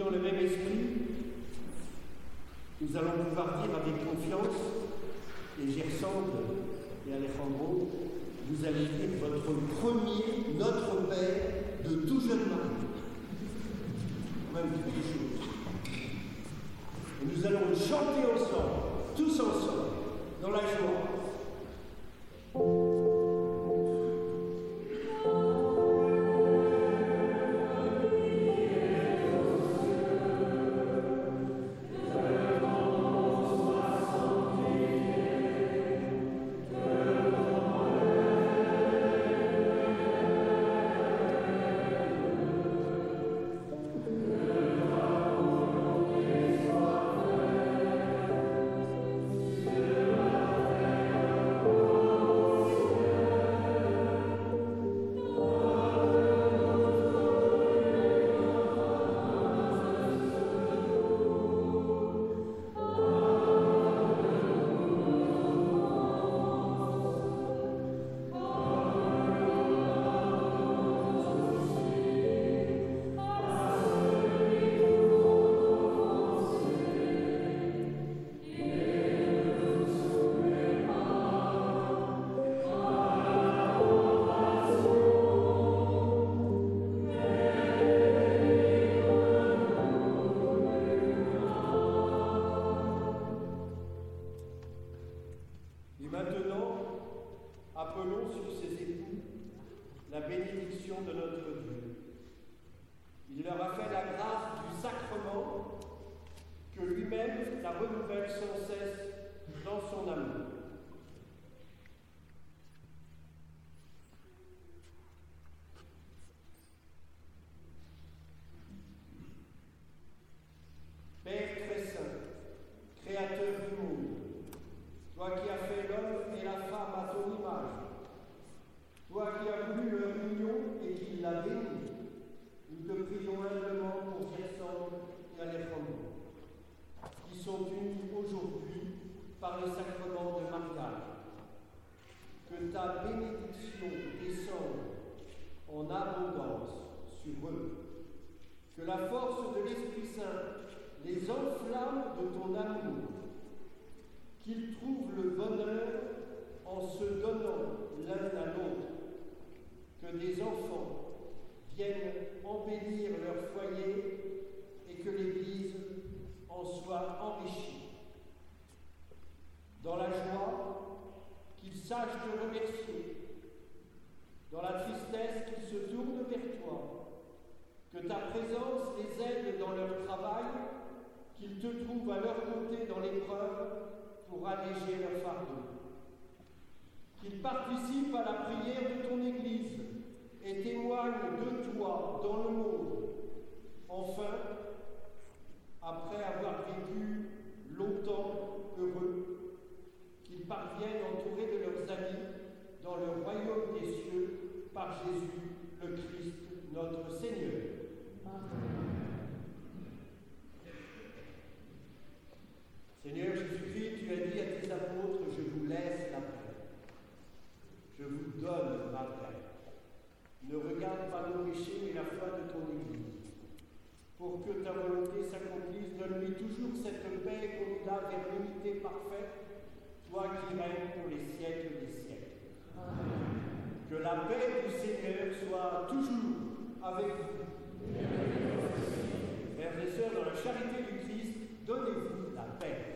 dans le même esprit, nous allons pouvoir dire avec confiance, et Gersande et Alejandro, vous allez dire votre premier, notre Père de tout jeune mari. Même. Et nous allons chanter ensemble, tous ensemble, dans la joie. la renouvelle sans cesse dans son amour. Père très saint, créateur du monde, toi qui as fait l'homme et la femme à ton image, toi qui as voulu leur union et qui l'a béni, nous te prions humblement sont unis aujourd'hui par le sacrement de mariage. Que ta bénédiction descende en abondance sur eux. Que la force de l'Esprit Saint les enflamme de ton amour. Qu'ils trouvent le bonheur en se donnant l'un à l'autre. Que des enfants te trouvent à leur côté dans l'épreuve pour alléger leur fardeau. Qu'ils participent à la prière de ton Église et témoignent de toi dans le monde. Enfin, après avoir vécu Donne donne, paix. Ne regarde pas nos péchés, mais la foi de ton Église. Pour que ta volonté s'accomplisse, donne-lui toujours cette paix qu'on vers l'unité parfaite, toi qui règnes pour les siècles des siècles. Que la paix du Seigneur soit toujours avec vous. Frères et sœurs, dans la charité du Christ, donnez-vous la paix.